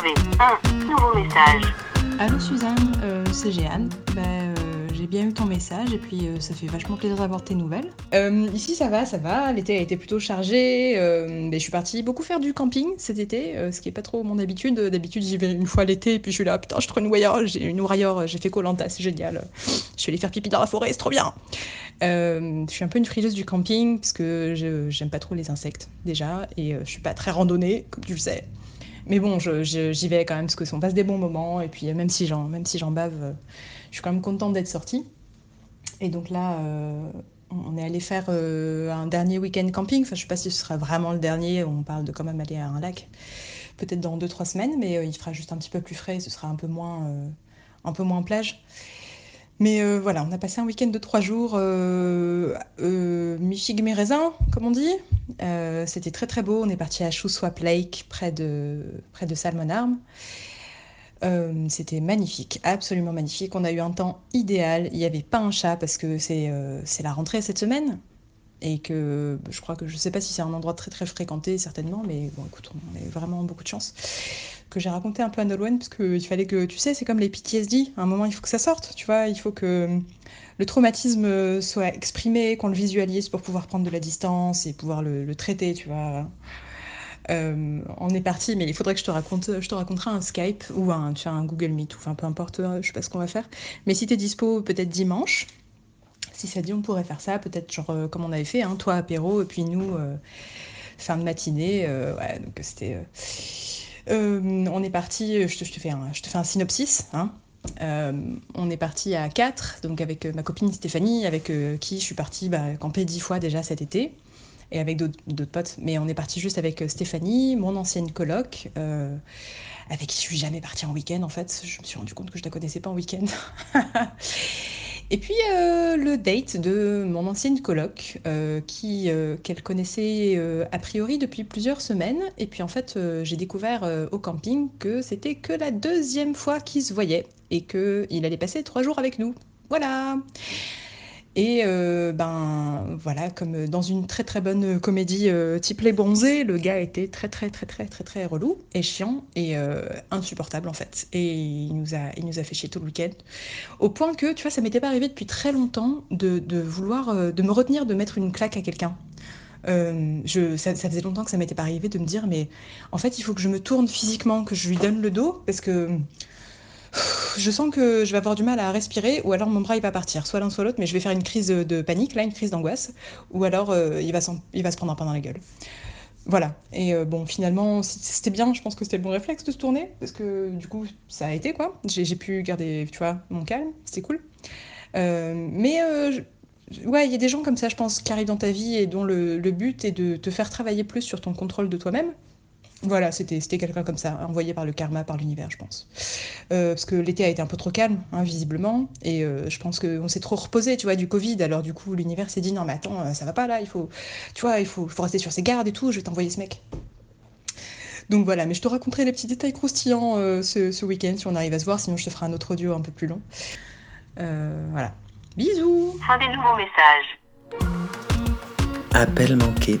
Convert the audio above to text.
avez un nouveau message. Allô Suzanne, euh, c'est Jeanne. Bah, euh, j'ai bien eu ton message et puis euh, ça fait vachement plaisir d'avoir tes nouvelles. Euh, ici ça va, ça va. L'été a été plutôt chargé. euh, mais je suis partie beaucoup faire du camping cet été, euh, ce qui est pas trop mon habitude. D'habitude j'y vais une fois l'été et puis je suis là, putain je trouve une j'ai une warrior, j'ai fait Colanta, c'est génial. Je suis allée faire pipi dans la forêt, c'est trop bien. Euh, je suis un peu une frileuse du camping parce que je- j'aime pas trop les insectes déjà et euh, je suis pas très randonnée comme tu le sais. Mais bon, j'y vais quand même parce que on passe des bons moments et puis euh, même si j'en bave, euh, je suis quand même contente d'être sortie. Et donc là, euh, on est allé faire un dernier week-end camping. Enfin, je sais pas si ce sera vraiment le dernier. On parle de quand même aller à un lac, peut-être dans 2-3 semaines, mais il fera juste un petit peu plus frais. Ce sera un peu moins plage. Mais euh, voilà, on a passé un week-end de 3 jours, euh, euh, mi-figue, mi-raisin, comme on dit. Euh, C'était très très beau. On est parti à Shuswap Lake, près de, près de Salmon Arm. Euh, c'était magnifique, absolument magnifique. On a eu un temps idéal. Il n'y avait pas un chat parce que c'est la rentrée cette semaine. Et que je crois que je sais pas si c'est un endroit très très fréquenté, certainement, mais bon, écoute, on a vraiment beaucoup de chance. Que j'ai raconté un peu à Nolwenn, parce qu'il fallait que, tu sais, c'est comme les PTSD, à un moment il faut que ça sorte, tu vois, il faut que le traumatisme soit exprimé, qu'on le visualise pour pouvoir prendre de la distance et pouvoir le, traiter, tu vois. Euh, on est parti, mais il faudrait que je te raconte, je te raconterai un Skype ou un, tu un Google Meet, ou enfin peu importe, je sais pas ce qu'on va faire. Mais si t'es dispo, peut-être dimanche, si ça dit, on pourrait faire ça, peut-être genre euh, comme on avait fait, hein, toi apéro, et puis nous, euh, fin de matinée, euh, on est parti, je te, fais un, synopsis, hein. On est parti à 4, donc avec ma copine Stéphanie, avec qui je suis partie bah, camper 10 fois déjà cet été, et avec d'autres potes. Mais on est parti juste avec Stéphanie, mon ancienne coloc, avec qui je suis jamais partie en week-end en fait. Je me suis rendu compte que je la connaissais pas en week-end. Et puis euh, le date de mon ancienne coloc, euh, euh, qu'elle connaissait a priori depuis plusieurs semaines. Et puis en fait, j'ai découvert au camping que c'était que la deuxième fois qu'ils se voyaient et que il allait passer trois jours avec nous. Voilà. Et euh, ben voilà, comme dans une très très bonne comédie euh, type Les Bronzés, le gars était très très très très très très relou et chiant et euh, insupportable en fait. Et il nous a il nous a fait chier tout le week-end. Au point que, tu vois, ça m'était pas arrivé depuis très longtemps de, de vouloir, de me retenir de mettre une claque à quelqu'un. Je, ça, ça faisait longtemps que ça m'était pas arrivé de me dire, mais en fait, il faut que je me tourne physiquement, que je lui donne le dos, parce que je sens que je vais avoir du mal à respirer, ou alors mon bras il va partir, soit l'un soit l'autre, mais je vais faire une crise de, panique, là, une crise d'angoisse, ou alors euh, il, va il va se prendre un pain dans la gueule. Voilà. Et euh, bon, finalement, c'était bien. Je pense que c'était le bon réflexe de se tourner. Parce que du coup, ça a été quoi. J'ai pu garder, tu vois, mon calme. C'était cool. Euh, mais ouais, il y a des gens comme ça, je pense, qui arrivent dans ta vie et dont le but est de te faire travailler plus sur ton contrôle de toi-même. Voilà, c'était c'était quelqu'un comme ça, envoyé par le karma, par l'univers, je pense. Euh, parce que l'été a été un peu trop calme, hein, visiblement, et euh, je pense qu'on s'est trop reposé, tu vois, du Covid. Alors du coup, l'univers s'est dit non, mais attends, euh, ça va pas là, il faut, tu vois, il faut, faut rester sur ses gardes et tout. Je vais t'envoyer ce mec. Donc voilà, mais je te raconterai les petits détails croustillants euh, ce, ce week-end si on arrive à se voir, sinon je te ferai un autre audio un peu plus long. Euh, voilà. Bisous Fin des nouveaux messages. Appel manqué.